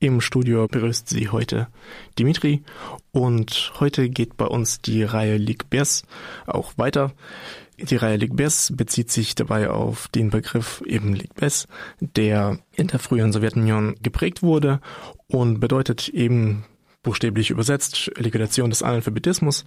Im Studio begrüßt Sie heute Dimitri und heute geht bei uns die Reihe Ligbers auch weiter. Die Reihe Ligbers bezieht sich dabei auf den Begriff eben Ligbers, der in der früheren Sowjetunion geprägt wurde und bedeutet eben buchstäblich übersetzt, Liquidation des Analphabetismus,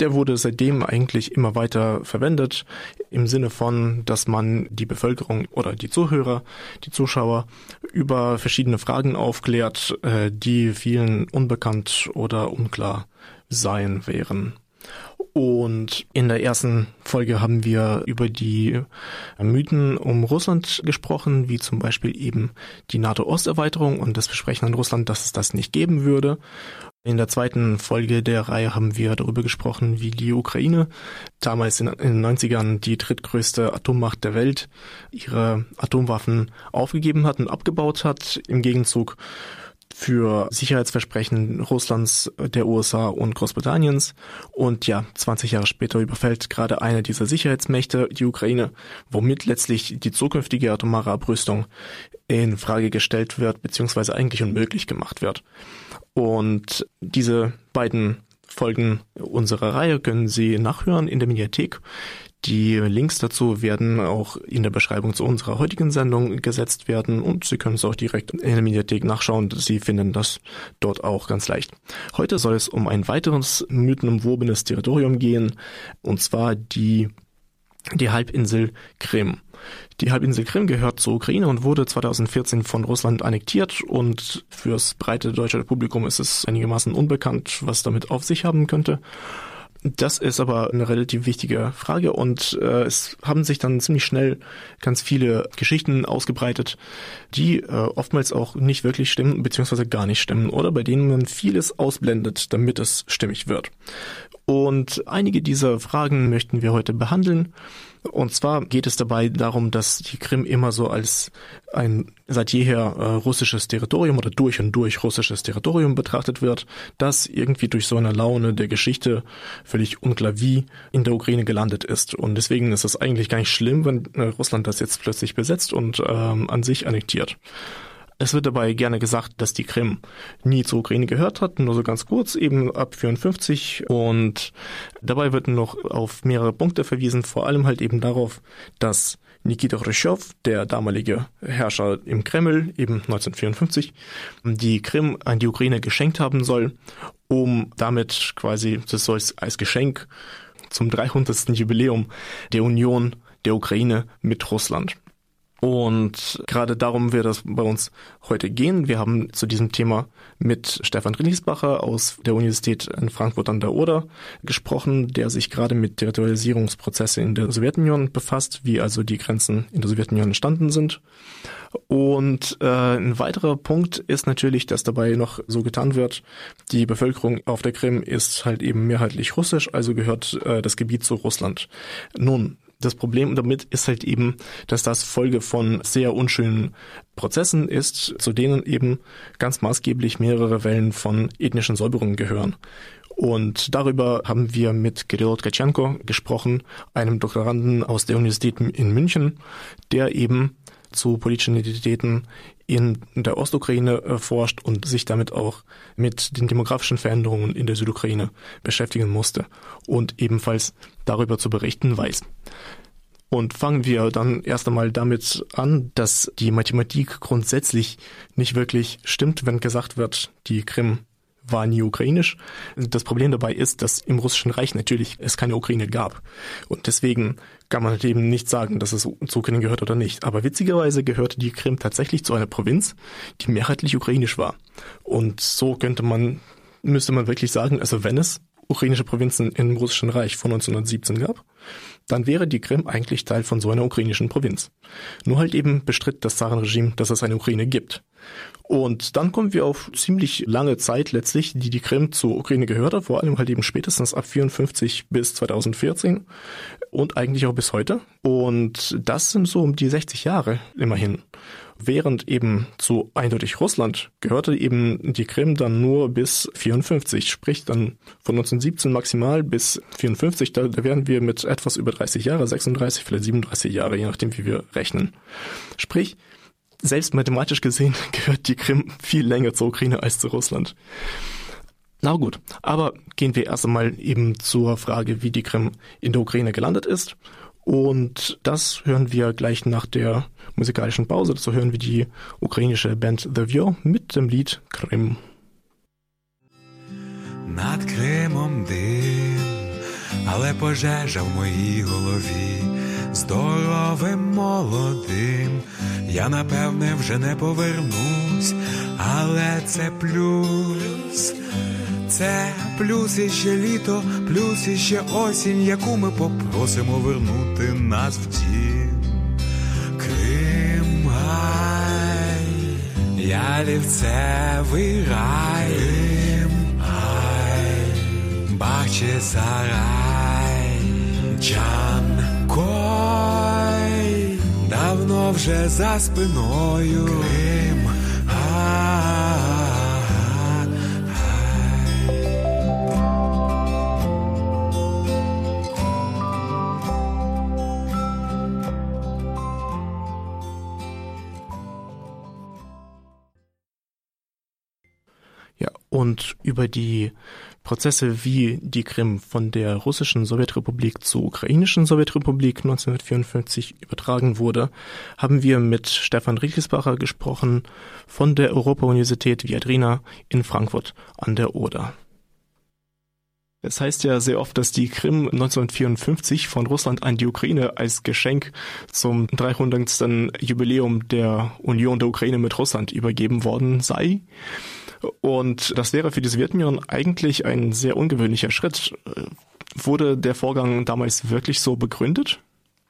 der wurde seitdem eigentlich immer weiter verwendet, im Sinne von, dass man die Bevölkerung oder die Zuhörer, die Zuschauer über verschiedene Fragen aufklärt, äh, die vielen unbekannt oder unklar sein wären. Und in der ersten Folge haben wir über die Mythen um Russland gesprochen, wie zum Beispiel eben die NATO-Osterweiterung und das Versprechen an Russland, dass es das nicht geben würde. In der zweiten Folge der Reihe haben wir darüber gesprochen, wie die Ukraine, damals in, den 90ern die drittgrößte Atommacht der Welt, ihre Atomwaffen aufgegeben hat und abgebaut hat. Im Gegenzug für Sicherheitsversprechen Russlands, der USA und Großbritanniens. Und ja, 20 Jahre später überfällt gerade eine dieser Sicherheitsmächte die Ukraine, womit letztlich die zukünftige atomare Abrüstung in Frage gestellt wird, beziehungsweise eigentlich unmöglich gemacht wird. Und diese beiden Folgen unserer Reihe können Sie nachhören in der Mediathek. Die Links dazu werden auch in der Beschreibung zu unserer heutigen Sendung gesetzt werden und Sie können es auch direkt in der Mediathek nachschauen. Sie finden das dort auch ganz leicht. Heute soll es um ein weiteres mythenumwobenes Territorium gehen, und zwar die, die Halbinsel Krim. Die Halbinsel Krim gehört zur Ukraine und wurde 2014 von Russland annektiert und fürs breite deutsche Publikum ist es einigermaßen unbekannt, was damit auf sich haben könnte. Das ist aber eine relativ wichtige Frage und äh, es haben sich dann ziemlich schnell ganz viele Geschichten ausgebreitet, die äh, oftmals auch nicht wirklich stimmen beziehungsweise gar nicht stimmen oder bei denen man vieles ausblendet, damit es stimmig wird. Und einige dieser Fragen möchten wir heute behandeln. Und zwar geht es dabei darum, dass die Krim immer so als ein seit jeher äh, russisches Territorium oder durch und durch russisches Territorium betrachtet wird, das irgendwie durch so eine Laune der Geschichte völlig unklar wie in der Ukraine gelandet ist. Und deswegen ist es eigentlich gar nicht schlimm, wenn äh, Russland das jetzt plötzlich besetzt und ähm, an sich annektiert. Es wird dabei gerne gesagt, dass die Krim nie zur Ukraine gehört hat, nur so ganz kurz, eben ab 54. Und dabei wird noch auf mehrere Punkte verwiesen, vor allem halt eben darauf, dass Nikita Khrushchev, der damalige Herrscher im Kreml, eben 1954, die Krim an die Ukraine geschenkt haben soll, um damit quasi, das soll als Geschenk zum 300. Jubiläum der Union der Ukraine mit Russland. Und gerade darum wird es bei uns heute gehen. Wir haben zu diesem Thema mit Stefan Rinisbacher aus der Universität in Frankfurt an der Oder gesprochen, der sich gerade mit Territorialisierungsprozesse in der Sowjetunion befasst, wie also die Grenzen in der Sowjetunion entstanden sind. Und äh, ein weiterer Punkt ist natürlich, dass dabei noch so getan wird, die Bevölkerung auf der Krim ist halt eben mehrheitlich russisch, also gehört äh, das Gebiet zu Russland. Nun, das Problem damit ist halt eben, dass das Folge von sehr unschönen Prozessen ist, zu denen eben ganz maßgeblich mehrere Wellen von ethnischen Säuberungen gehören. Und darüber haben wir mit Kirill Tkachenko gesprochen, einem Doktoranden aus der Universität in München, der eben zu politischen Identitäten in der Ostukraine äh, forscht und sich damit auch mit den demografischen Veränderungen in der Südukraine beschäftigen musste und ebenfalls darüber zu berichten weiß. Und fangen wir dann erst einmal damit an, dass die Mathematik grundsätzlich nicht wirklich stimmt, wenn gesagt wird, die Krim war nie ukrainisch. Das Problem dabei ist, dass im Russischen Reich natürlich es keine Ukraine gab. Und deswegen kann man halt eben nicht sagen, dass es zur Ukraine gehört oder nicht. Aber witzigerweise gehörte die Krim tatsächlich zu einer Provinz, die mehrheitlich ukrainisch war. Und so könnte man, müsste man wirklich sagen, also wenn es ukrainische Provinzen im Russischen Reich von 1917 gab, dann wäre die Krim eigentlich Teil von so einer ukrainischen Provinz. Nur halt eben bestritt das Zarenregime, dass es eine Ukraine gibt. Und dann kommen wir auf ziemlich lange Zeit letztlich, die die Krim zur Ukraine gehörte, vor allem halt eben spätestens ab 54 bis 2014 und eigentlich auch bis heute. Und das sind so um die 60 Jahre immerhin. Während eben zu eindeutig Russland gehörte eben die Krim dann nur bis 54, sprich dann von 1917 maximal bis 54, da, da wären wir mit etwas über 30 Jahre, 36, vielleicht 37 Jahre, je nachdem wie wir rechnen. Sprich, selbst mathematisch gesehen gehört die Krim viel länger zur Ukraine als zu Russland. Na gut, aber gehen wir erst einmal eben zur Frage, wie die Krim in der Ukraine gelandet ist. Und das hören wir gleich nach der musikalischen Pause. Dazu hören wir die ukrainische Band The View mit dem Lied Krim. Над Кримом дим, але пожежа в моїй голові здоровим молодим. Я напевне вже не повернусь, але це плюс, це плюс іще літо, плюс іще осінь, яку ми попросимо вернути нас в дім. Я лівцевий рай, бачи сарай, Джан Кой, давно вже за спиною Ja, und über die Prozesse, wie die Krim von der russischen Sowjetrepublik zur ukrainischen Sowjetrepublik 1954 übertragen wurde, haben wir mit Stefan Riechelsbacher gesprochen von der Europa-Universität Viadrina in Frankfurt an der Oder. Es heißt ja sehr oft, dass die Krim 1954 von Russland an die Ukraine als Geschenk zum 300. Jubiläum der Union der Ukraine mit Russland übergeben worden sei. Und das wäre für die Sowjetunion eigentlich ein sehr ungewöhnlicher Schritt. Wurde der Vorgang damals wirklich so begründet?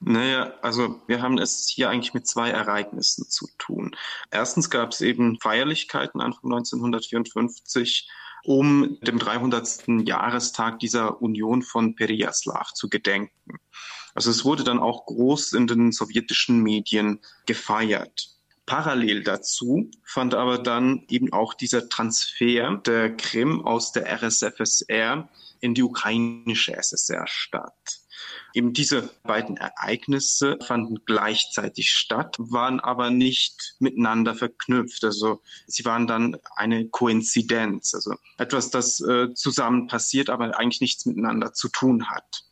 Naja, also wir haben es hier eigentlich mit zwei Ereignissen zu tun. Erstens gab es eben Feierlichkeiten Anfang 1954, um dem 300. Jahrestag dieser Union von Periaslav zu gedenken. Also es wurde dann auch groß in den sowjetischen Medien gefeiert. Parallel dazu fand aber dann eben auch dieser Transfer der Krim aus der RSFSR in die ukrainische SSR statt. Eben diese beiden Ereignisse fanden gleichzeitig statt, waren aber nicht miteinander verknüpft. Also sie waren dann eine Koinzidenz, also etwas, das äh, zusammen passiert, aber eigentlich nichts miteinander zu tun hat.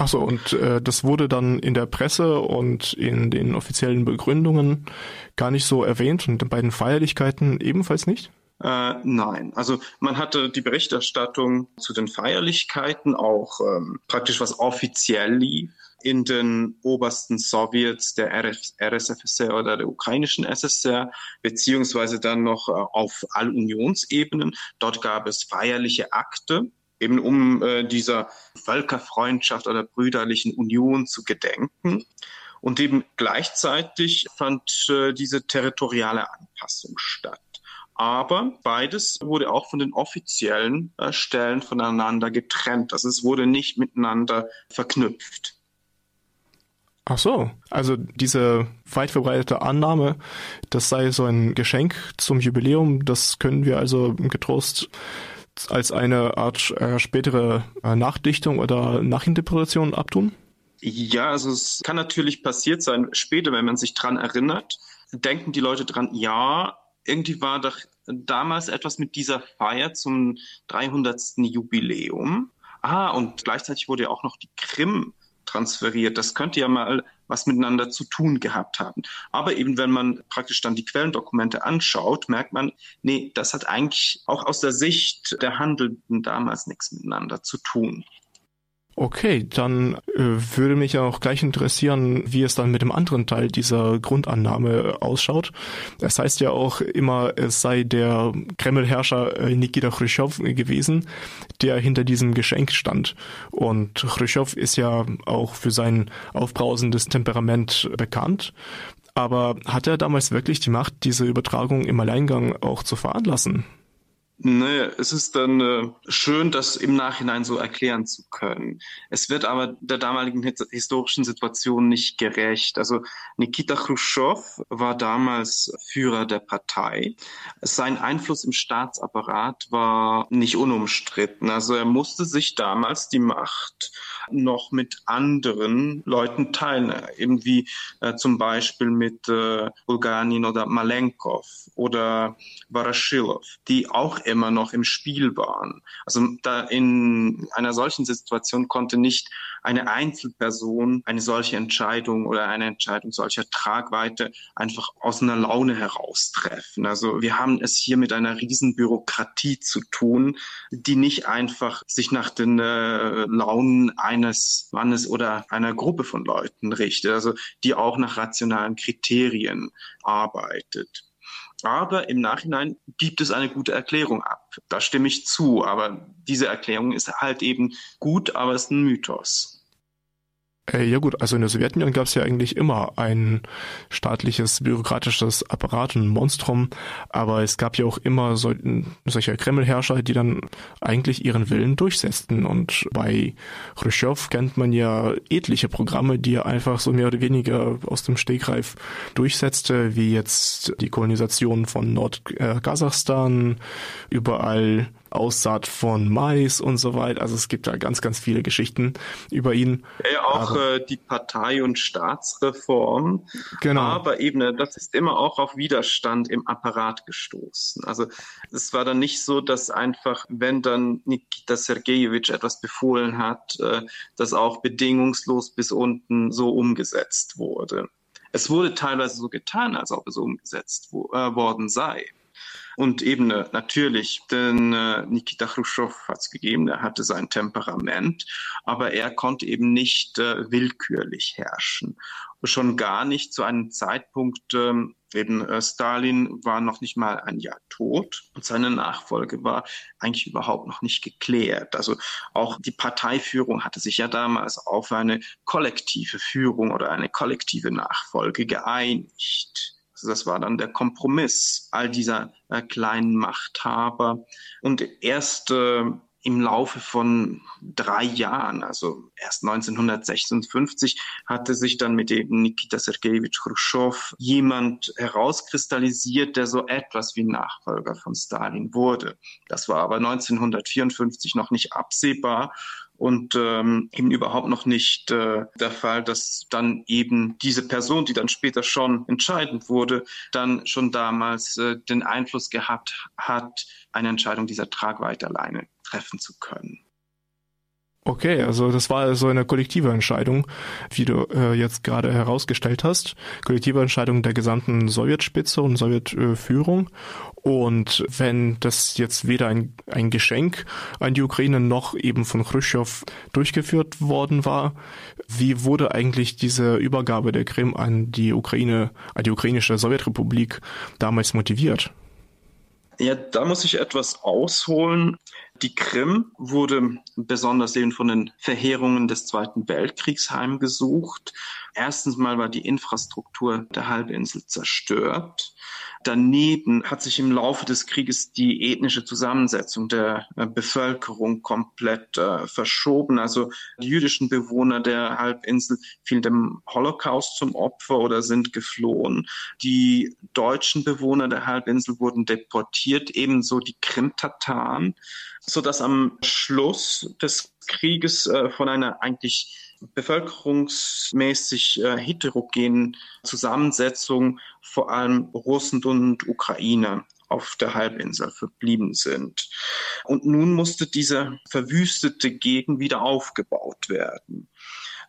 Ach so, und äh, das wurde dann in der Presse und in den offiziellen Begründungen gar nicht so erwähnt und bei den Feierlichkeiten ebenfalls nicht? Äh, nein, also man hatte die Berichterstattung zu den Feierlichkeiten auch ähm, praktisch was offiziell lief in den obersten Sowjets der RSFSR oder der ukrainischen SSR, beziehungsweise dann noch äh, auf Allunionsebenen. Dort gab es feierliche Akte, eben um äh, dieser Völkerfreundschaft oder brüderlichen Union zu gedenken. Und eben gleichzeitig fand äh, diese territoriale Anpassung statt. Aber beides wurde auch von den offiziellen äh, Stellen voneinander getrennt. Also es wurde nicht miteinander verknüpft. Ach so, also diese weit verbreitete Annahme, das sei so ein Geschenk zum Jubiläum, das können wir also getrost als eine Art äh, spätere äh, Nachdichtung oder Nachinterpretation abtun? Ja, also es kann natürlich passiert sein, später, wenn man sich dran erinnert, denken die Leute dran, ja, irgendwie war doch damals etwas mit dieser Feier zum 300. Jubiläum. Ah, und gleichzeitig wurde ja auch noch die Krim transferiert. Das könnte ja mal was miteinander zu tun gehabt haben. Aber eben, wenn man praktisch dann die Quellendokumente anschaut, merkt man, nee, das hat eigentlich auch aus der Sicht der Handelnden damals nichts miteinander zu tun. Okay, dann äh, würde mich auch gleich interessieren, wie es dann mit dem anderen Teil dieser Grundannahme ausschaut. Es heißt ja auch immer, es sei der Kreml-Herrscher äh, Nikita Khrushchev gewesen, der hinter diesem Geschenk stand. Und Khrushchev ist ja auch für sein aufbrausendes Temperament bekannt. Aber hat er damals wirklich die Macht, diese Übertragung im Alleingang auch zu veranlassen? Nee, es ist dann äh, schön, das im Nachhinein so erklären zu können. Es wird aber der damaligen historischen Situation nicht gerecht. Also Nikita Khrushchev war damals Führer der Partei. Sein Einfluss im Staatsapparat war nicht unumstritten. Also er musste sich damals die Macht noch mit anderen Leuten teilen, eben wie äh, zum Beispiel mit äh, Bulganin oder Malenkov oder Varashilov, die auch immer noch im Spiel waren. Also da in einer solchen Situation konnte nicht eine Einzelperson eine solche Entscheidung oder eine Entscheidung solcher Tragweite einfach aus einer Laune heraus treffen. Also wir haben es hier mit einer riesen Bürokratie zu tun, die nicht einfach sich nach den äh, Launen eines Mannes oder einer Gruppe von Leuten richtet, also die auch nach rationalen Kriterien arbeitet. Aber im Nachhinein gibt es eine gute Erklärung ab. Da stimme ich zu. Aber diese Erklärung ist halt eben gut, aber es ist ein Mythos. Äh, ja gut, also in der Sowjetunion gab es ja eigentlich immer ein staatliches, bürokratisches Apparat, ein Monstrum, aber es gab ja auch immer so, solche Kremlherrscher, die dann eigentlich ihren Willen durchsetzten. Und bei Khrushchev kennt man ja etliche Programme, die er einfach so mehr oder weniger aus dem Stegreif durchsetzte, wie jetzt die Kolonisation von Nordkasachstan, überall Aussaat von Mais und so weiter. Also es gibt da ganz, ganz viele Geschichten über ihn. Ja, auch äh, die Partei- und Staatsreform. Genau. Aber eben, äh, das ist immer auch auf Widerstand im Apparat gestoßen. Also es war dann nicht so, dass einfach, wenn dann Nikita Sergejewitsch etwas befohlen hat, äh, das auch bedingungslos bis unten so umgesetzt wurde. Es wurde teilweise so getan, als ob es umgesetzt wo, äh, worden sei und eben natürlich, denn äh, Nikita Khrushchev hat es gegeben, er hatte sein Temperament, aber er konnte eben nicht äh, willkürlich herrschen. Schon gar nicht zu einem Zeitpunkt, ähm, eben äh, Stalin war noch nicht mal ein Jahr tot und seine Nachfolge war eigentlich überhaupt noch nicht geklärt. Also auch die Parteiführung hatte sich ja damals auf eine kollektive Führung oder eine kollektive Nachfolge geeinigt. Das war dann der Kompromiss all dieser äh, kleinen Machthaber. Und erst äh, im Laufe von drei Jahren, also erst 1956, hatte sich dann mit dem Nikita Sergejewitsch Khrushchev jemand herauskristallisiert, der so etwas wie Nachfolger von Stalin wurde. Das war aber 1954 noch nicht absehbar und ähm, eben überhaupt noch nicht äh, der Fall, dass dann eben diese Person, die dann später schon entscheidend wurde, dann schon damals äh, den Einfluss gehabt hat, eine Entscheidung dieser Tragweite alleine treffen zu können. Okay, also das war so eine kollektive Entscheidung, wie du äh, jetzt gerade herausgestellt hast. Kollektive Entscheidung der gesamten Sowjetspitze und Sowjetführung. Und wenn das jetzt weder ein, ein Geschenk an die Ukraine noch eben von Khrushchev durchgeführt worden war, wie wurde eigentlich diese Übergabe der Krim an die Ukraine, an die ukrainische Sowjetrepublik damals motiviert? Ja, da muss ich etwas ausholen. Die Krim wurde besonders eben von den Verheerungen des Zweiten Weltkriegs heimgesucht. Erstens mal war die Infrastruktur der Halbinsel zerstört. Daneben hat sich im Laufe des Krieges die ethnische Zusammensetzung der äh, Bevölkerung komplett äh, verschoben. Also die jüdischen Bewohner der Halbinsel fielen dem Holocaust zum Opfer oder sind geflohen. Die deutschen Bewohner der Halbinsel wurden deportiert, ebenso die Krim-Tataren, sodass am Schluss des Krieges äh, von einer eigentlich bevölkerungsmäßig äh, heterogenen Zusammensetzung vor allem Russen und Ukrainer auf der Halbinsel verblieben sind. Und nun musste diese verwüstete Gegend wieder aufgebaut werden.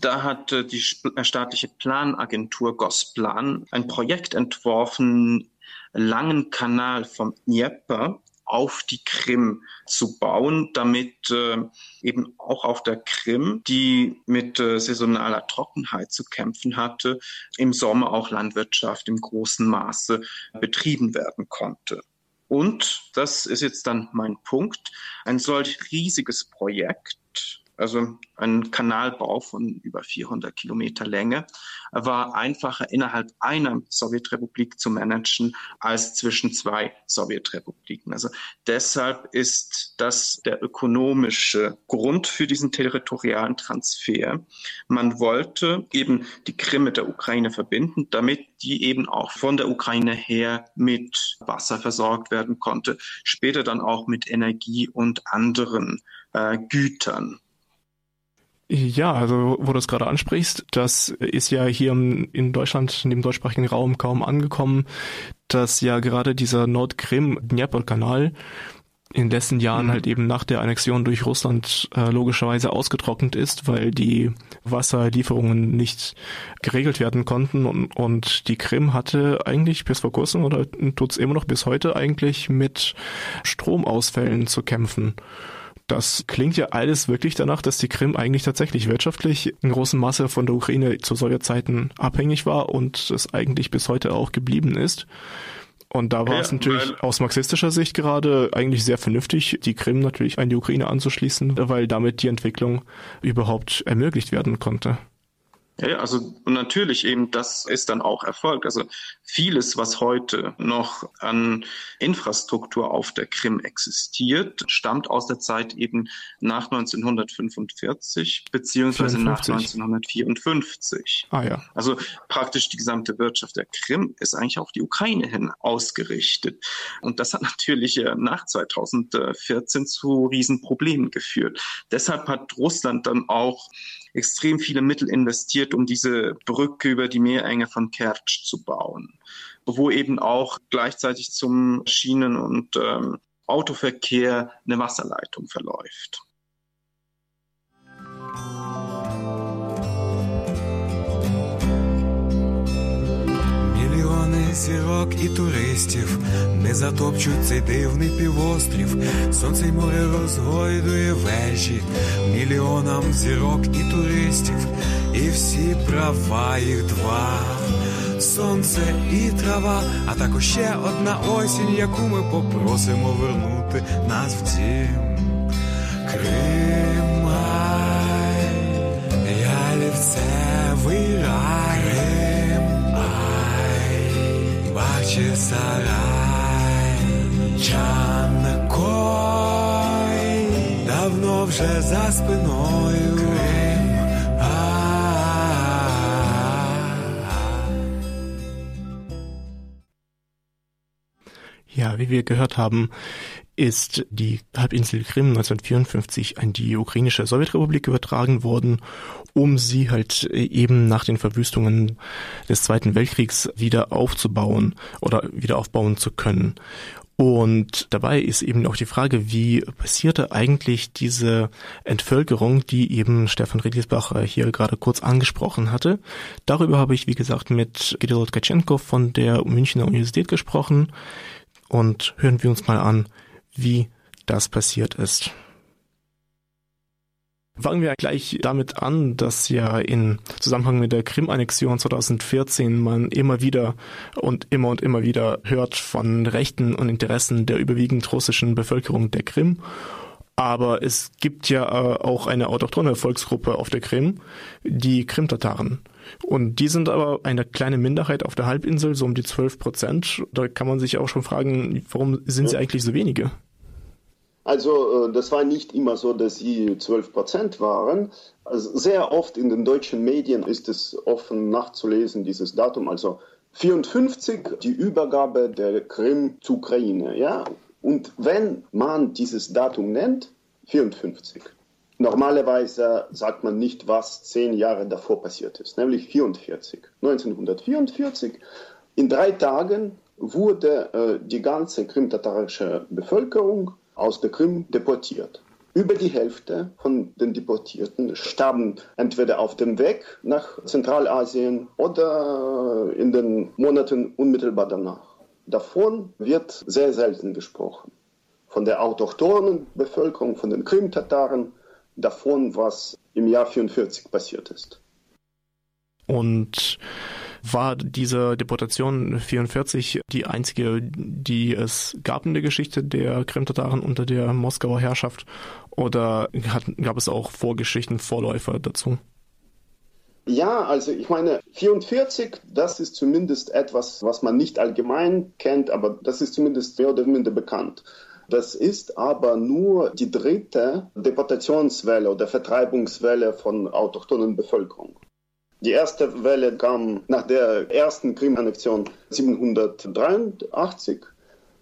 Da hat äh, die äh, staatliche Planagentur Gosplan ein Projekt entworfen, langen Kanal vom Dnieper auf die Krim zu bauen, damit äh, eben auch auf der Krim, die mit äh, saisonaler Trockenheit zu kämpfen hatte, im Sommer auch Landwirtschaft im großen Maße betrieben werden konnte. Und, das ist jetzt dann mein Punkt, ein solch riesiges Projekt also ein Kanalbau von über 400 Kilometer Länge, war einfacher innerhalb einer Sowjetrepublik zu managen als zwischen zwei Sowjetrepubliken. Also deshalb ist das der ökonomische Grund für diesen territorialen Transfer. Man wollte eben die Krim mit der Ukraine verbinden, damit die eben auch von der Ukraine her mit Wasser versorgt werden konnte, später dann auch mit Energie und anderen äh, Gütern. Ja, also wo du es gerade ansprichst, das ist ja hier in Deutschland, in dem deutschsprachigen Raum kaum angekommen, dass ja gerade dieser Nordkrim-Dnieper-Kanal in den letzten Jahren mhm. halt eben nach der Annexion durch Russland äh, logischerweise ausgetrocknet ist, weil die Wasserlieferungen nicht geregelt werden konnten und, und die Krim hatte eigentlich bis vor kurzem oder tut's immer noch bis heute eigentlich mit Stromausfällen zu kämpfen. Das klingt ja alles wirklich danach, dass die Krim eigentlich tatsächlich wirtschaftlich in großem Maße von der Ukraine zu Sowjetzeiten abhängig war und es eigentlich bis heute auch geblieben ist. Und da war ja, es natürlich aus marxistischer Sicht gerade eigentlich sehr vernünftig, die Krim natürlich an die Ukraine anzuschließen, weil damit die Entwicklung überhaupt ermöglicht werden konnte. Ja, also natürlich eben, das ist dann auch Erfolg. Also vieles, was heute noch an Infrastruktur auf der Krim existiert, stammt aus der Zeit eben nach 1945 beziehungsweise 54. nach 1954. Ah ja. Also praktisch die gesamte Wirtschaft der Krim ist eigentlich auf die Ukraine hin ausgerichtet. Und das hat natürlich nach 2014 zu Riesenproblemen geführt. Deshalb hat Russland dann auch extrem viele Mittel investiert, um diese Brücke über die Meerenge von Kertsch zu bauen, wo eben auch gleichzeitig zum Schienen- und ähm, Autoverkehr eine Wasserleitung verläuft. Зірок і туристів, не затопчуть цей дивний півострів, сонце й море розгойдує вежі, мільйонам зірок і туристів, і всі права їх два. Сонце і трава, а також ще одна осінь, яку ми попросимо вернути нас в дім. Кримай, сарай, Чанкой, давно вже за спиною. Крим, Ja, wie wir gehört haben, ist die Halbinsel Krim 1954 an die ukrainische Sowjetrepublik übertragen worden, um sie halt eben nach den Verwüstungen des Zweiten Weltkriegs wieder aufzubauen oder wieder aufbauen zu können. Und dabei ist eben auch die Frage, wie passierte eigentlich diese Entvölkerung, die eben Stefan Riedlisbach hier gerade kurz angesprochen hatte. Darüber habe ich, wie gesagt, mit Gidel Tkachenko von der Münchner Universität gesprochen. Und hören wir uns mal an, wie das passiert ist. Fangen wir gleich damit an, dass ja in Zusammenhang mit der Krim-Annexion 2014 man immer wieder und immer und immer wieder hört von Rechten und Interessen der überwiegend russischen Bevölkerung der Krim. Aber es gibt ja äh, auch eine autochtone Volksgruppe auf der Krim, die Krim-Tataren. Und die sind aber eine kleine Minderheit auf der Halbinsel, so um die 12 Prozent. Da kann man sich auch schon fragen, warum sind sie eigentlich so wenige? Also äh, das war nicht immer so, dass sie 12 Prozent waren. Also sehr oft in den deutschen Medien ist es offen nachzulesen, dieses Datum. Also 54, die Übergabe der Krim zur Ukraine. Ja? Und wenn man dieses Datum nennt, 54. Normalerweise sagt man nicht, was zehn Jahre davor passiert ist, nämlich 44. 1944. In drei Tagen wurde äh, die ganze krimtatarische Bevölkerung aus der Krim deportiert. Über die Hälfte von den Deportierten starben entweder auf dem Weg nach Zentralasien oder in den Monaten unmittelbar danach. Davon wird sehr selten gesprochen. Von der autochthonen Bevölkerung, von den Krim-Tataren, davon, was im Jahr 44 passiert ist. Und war diese Deportation 44 die einzige, die es gab in der Geschichte der Krim-Tataren unter der Moskauer Herrschaft? Oder hat, gab es auch Vorgeschichten, Vorläufer dazu? Ja, also ich meine, 44, das ist zumindest etwas, was man nicht allgemein kennt, aber das ist zumindest mehr oder minder bekannt. Das ist aber nur die dritte Deportationswelle oder Vertreibungswelle von autochthonen Bevölkerung. Die erste Welle kam nach der ersten Krim-Annexion 783.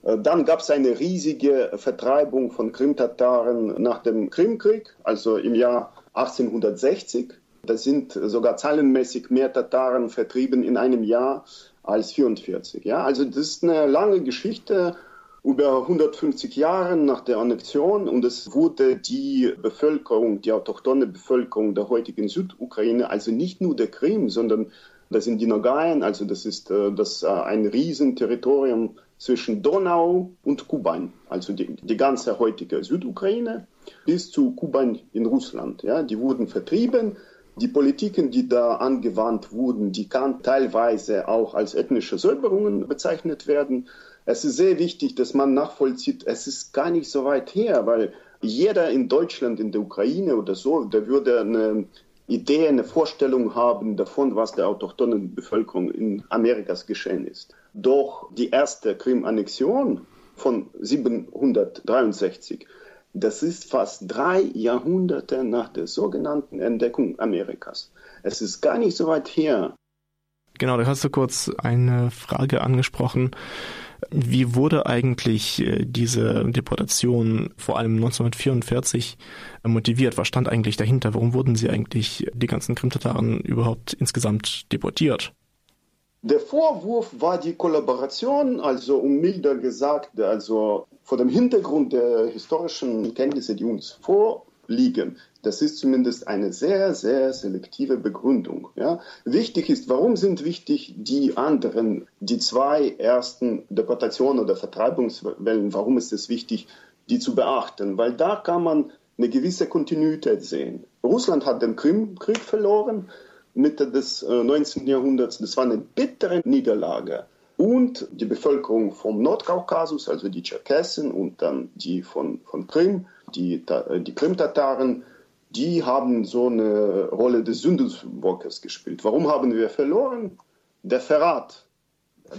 Äh, dann gab es eine riesige Vertreibung von Krimtataren nach dem Krimkrieg, also im Jahr 1860. Da sind sogar zahlenmäßig mehr Tataren vertrieben in einem Jahr als 44. Ja, also das ist eine lange Geschichte über 150 Jahre nach der Annexion und es wurde die Bevölkerung, die autochtone Bevölkerung der heutigen Südukraine, also nicht nur der Krim, sondern das sind die Nogaien, also das ist äh, das, äh, ein Riesenterritorium zwischen Donau und Kuban, also die, die ganze heutige Südukraine bis zu Kuban in Russland. Ja, die wurden vertrieben. Die Politiken, die da angewandt wurden, die kann teilweise auch als ethnische Säuberungen bezeichnet werden. Es ist sehr wichtig, dass man nachvollzieht, es ist gar nicht so weit her, weil jeder in Deutschland, in der Ukraine oder so, der würde eine Idee, eine Vorstellung haben davon, was der autochthonen Bevölkerung in Amerikas geschehen ist. Doch die erste Krim-Annexion von 763, das ist fast drei Jahrhunderte nach der sogenannten Entdeckung Amerikas. Es ist gar nicht so weit her. Genau, da hast du kurz eine Frage angesprochen. Wie wurde eigentlich äh, diese Deportation vor allem 1944 äh, motiviert? Was stand eigentlich dahinter? Warum wurden sie eigentlich, die ganzen Krimtataren, überhaupt insgesamt deportiert? Der Vorwurf war die Kollaboration, also um milder gesagt, also vor dem Hintergrund der historischen Kenntnisse, die uns vorliegen, das ist zumindest eine sehr, sehr selektive Begründung. Ja. Wichtig ist, warum sind wichtig die anderen, die zwei ersten Deportationen oder Vertreibungswellen, warum ist es wichtig, die zu beachten? Weil da kann man eine gewisse Kontinuität sehen. Russland hat den Krimkrieg verloren, Mitte des 19. Äh, Jahrhunderts. Das war eine bittere Niederlage. Und die Bevölkerung vom Nordkaukasus, also die Tscherkessen und dann die von, von Krim, die, die Krimtataren, die haben so eine Rolle des Sündenbockes gespielt. Warum haben wir verloren? Der Verrat.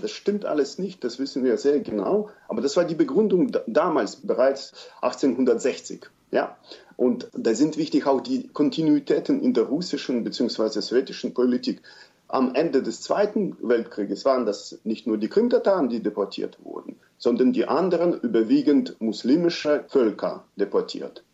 Das stimmt alles nicht, das wissen wir sehr genau. Aber das war die Begründung damals, bereits 1860. Ja? Und da sind wichtig auch die Kontinuitäten in der russischen bzw. sowjetischen Politik. Am Ende des Zweiten Weltkrieges waren das nicht nur die Krimtataren, die deportiert wurden, sondern die anderen überwiegend muslimische Völker deportiert.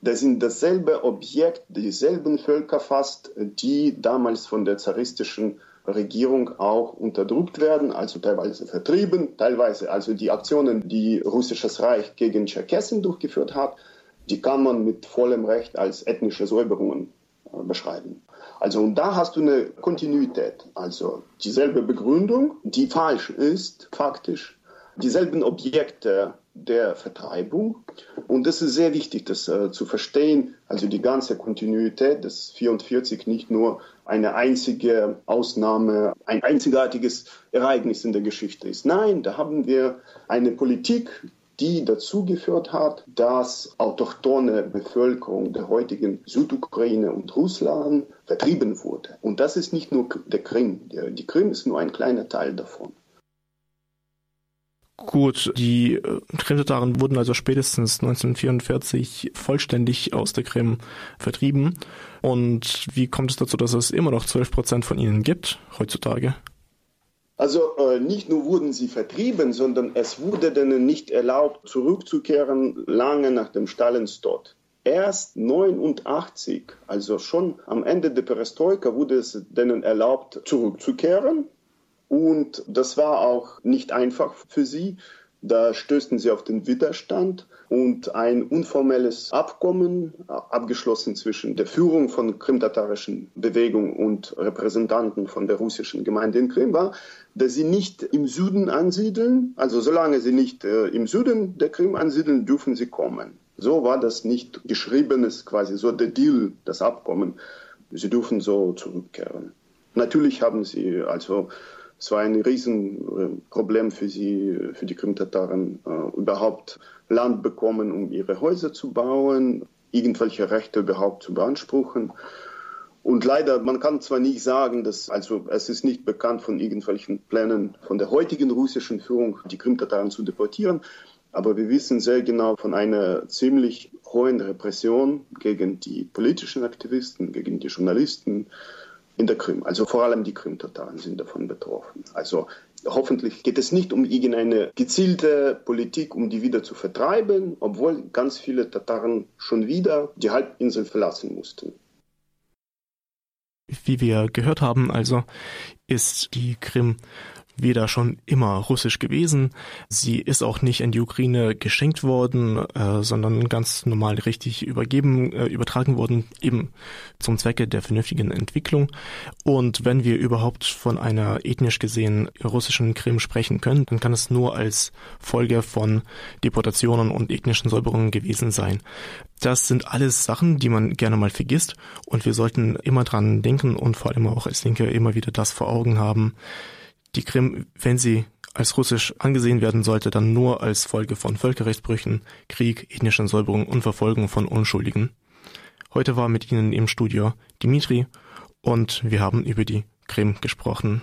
Das sind dasselbe Objekt, dieselben Völker fast, die damals von der zaristischen Regierung auch unterdrückt werden, also teilweise vertrieben, teilweise also die Aktionen, die russisches Reich gegen Tscherkessen durchgeführt hat, die kann man mit vollem Recht als ethnische Säuberungen äh, beschreiben. Also und da hast du eine Kontinuität, also dieselbe Begründung, die falsch ist faktisch, dieselben Objekte der Vertreibung. Und das ist sehr wichtig, das äh, zu verstehen. Also die ganze Kontinuität des 44 nicht nur eine einzige Ausnahme, ein einzigartiges Ereignis in der Geschichte ist. Nein, da haben wir eine Politik, die dazu geführt hat, dass autochtone Bevölkerung der heutigen Südukraine und Russland vertrieben wurde. Und das ist nicht nur der Krim. Die Krim ist nur ein kleiner Teil davon. Gut, die äh, Krimtataren wurden also spätestens 1944 vollständig aus der Krim vertrieben. Und wie kommt es dazu, dass es immer noch 12 Prozent von ihnen gibt heutzutage? Also äh, nicht nur wurden sie vertrieben, sondern es wurde denen nicht erlaubt, zurückzukehren lange nach dem Stalins Tod. Erst 89, also schon am Ende der Perestroika, wurde es denen erlaubt, zurückzukehren. Und das war auch nicht einfach für sie. Da stößten sie auf den Widerstand und ein unformelles Abkommen abgeschlossen zwischen der Führung von krimtatarischen Bewegung und Repräsentanten von der russischen Gemeinde in Krim war, dass sie nicht im Süden ansiedeln. Also solange sie nicht äh, im Süden der Krim ansiedeln, dürfen sie kommen. So war das nicht geschriebenes, quasi so der Deal, das Abkommen. Sie dürfen so zurückkehren. Natürlich haben sie also es war ein Riesenproblem für sie, für die Krimtataren, äh, überhaupt Land bekommen, um ihre Häuser zu bauen, irgendwelche Rechte überhaupt zu beanspruchen. Und leider, man kann zwar nicht sagen, dass, also es ist nicht bekannt von irgendwelchen Plänen von der heutigen russischen Führung, die Krimtataren zu deportieren, aber wir wissen sehr genau von einer ziemlich hohen Repression gegen die politischen Aktivisten, gegen die Journalisten in der Krim. Also vor allem die Krim-Tataren sind davon betroffen. Also hoffentlich geht es nicht um irgendeine gezielte Politik, um die wieder zu vertreiben, obwohl ganz viele Tataren schon wieder die Halbinsel verlassen mussten. Wie wir gehört haben, also ist die Krim weder schon immer russisch gewesen. Sie ist auch nicht in die Ukraine geschenkt worden, äh, sondern ganz normal richtig übergeben, äh, übertragen worden, eben zum Zwecke der vernünftigen Entwicklung. Und wenn wir überhaupt von einer ethnisch gesehen russischen Krim sprechen können, dann kann es nur als Folge von Deportationen und ethnischen Säuberungen gewesen sein. Das sind alles Sachen, die man gerne mal vergisst und wir sollten immer dran denken und vor allem auch als Linke immer wieder das vor Augen haben, die Krim, wenn sie als russisch angesehen werden sollte, dann nur als Folge von Völkerrechtsbrüchen, Krieg, ethnischen Säuberungen und Verfolgung von Unschuldigen. Heute war mit Ihnen im Studio Dimitri und wir haben über die Krim gesprochen.